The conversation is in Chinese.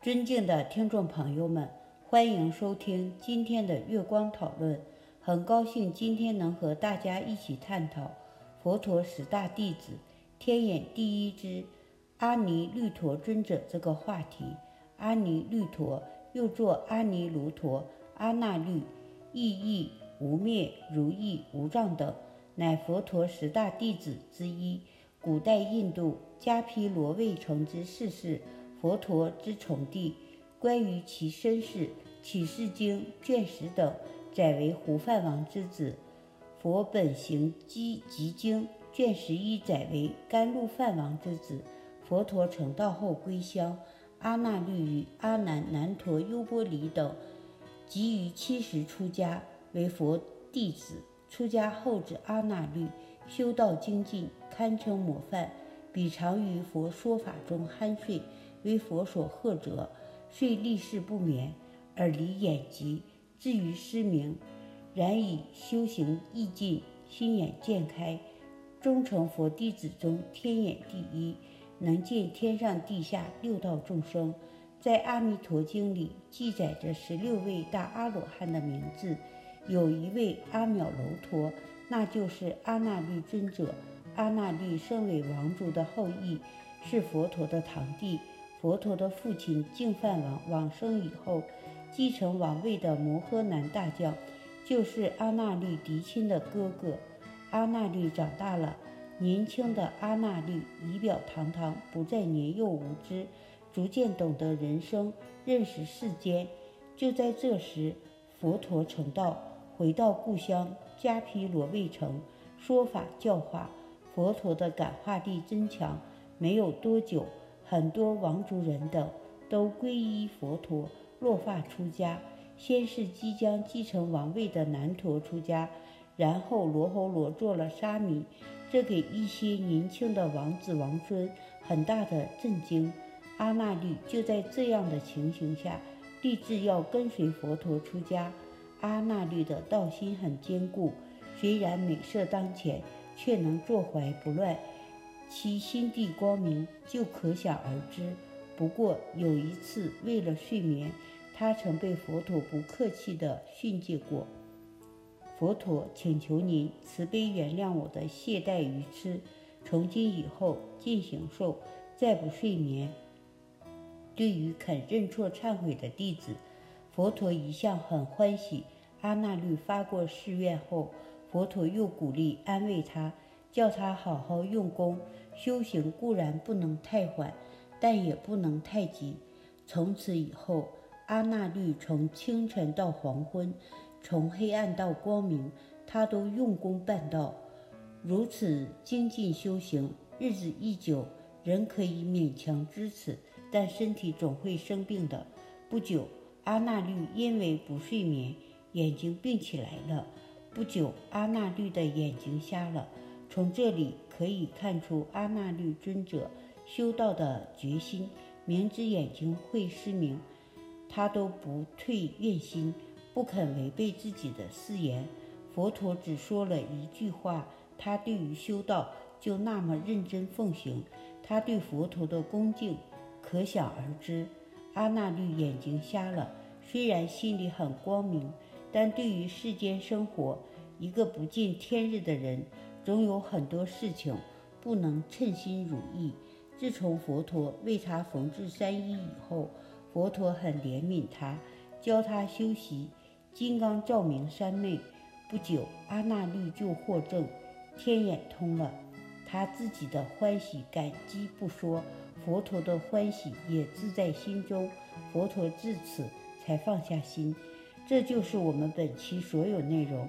尊敬的听众朋友们，欢迎收听今天的月光讨论。很高兴今天能和大家一起探讨佛陀十大弟子天眼第一支阿尼律陀尊者这个话题。阿尼律陀又作阿尼卢陀、阿那律、意义无灭、如意无障等，乃佛陀十大弟子之一。古代印度迦毗罗卫城之逝世。佛陀之崇弟，关于其身世，《启示经》卷十等载为胡饭王之子；佛本行积集经卷十一载为甘露饭王之子。佛陀成道后归乡，阿那律与阿难、难陀、优波离等，即于七十出家为佛弟子。出家后之阿那律，修道精进，堪称模范，彼常于佛说法中酣睡。为佛所贺者，遂立誓不眠，而离眼疾，至于失明。然以修行意进，心眼渐开，终成佛弟子中天眼第一，能见天上地下六道众生。在《阿弥陀经》里记载着十六位大阿罗汉的名字，有一位阿渺楼陀，那就是阿那律尊者。阿那律身为王族的后裔，是佛陀的堂弟。佛陀的父亲净饭王往生以后，继承王位的摩诃南大将，就是阿那律嫡亲的哥哥。阿那律长大了，年轻的阿那律仪表堂堂，不再年幼无知，逐渐懂得人生，认识世间。就在这时，佛陀成道，回到故乡迦毗罗卫城，说法教化。佛陀的感化力增强，没有多久。很多王族人等都皈依佛陀，落发出家。先是即将继承王位的南陀出家，然后罗侯罗做了沙弥，这给一些年轻的王子王孙很大的震惊。阿那律就在这样的情形下，立志要跟随佛陀出家。阿那律的道心很坚固，虽然美色当前，却能坐怀不乱。其心地光明，就可想而知。不过有一次，为了睡眠，他曾被佛陀不客气地训诫过。佛陀请求您慈悲原谅我的懈怠愚痴，从今以后进行受，再不睡眠。对于肯认错忏悔的弟子，佛陀一向很欢喜。阿那律发过誓愿后，佛陀又鼓励安慰他。叫他好好用功修行，固然不能太缓，但也不能太急。从此以后，阿那律从清晨到黄昏，从黑暗到光明，他都用功办道。如此精进修行，日子一久，人可以勉强支持，但身体总会生病的。不久，阿那律因为不睡眠，眼睛病起来了。不久，阿那律的眼睛瞎了。从这里可以看出阿那律尊者修道的决心。明知眼睛会失明，他都不退愿心，不肯违背自己的誓言。佛陀只说了一句话，他对于修道就那么认真奉行。他对佛陀的恭敬可想而知。阿那律眼睛瞎了，虽然心里很光明，但对于世间生活，一个不见天日的人。总有很多事情不能称心如意。自从佛陀为他缝制三衣以后，佛陀很怜悯他，教他修习金刚照明三昧。不久，阿那律就获证，天眼通了。他自己的欢喜感激不说，佛陀的欢喜也自在心中。佛陀至此才放下心。这就是我们本期所有内容。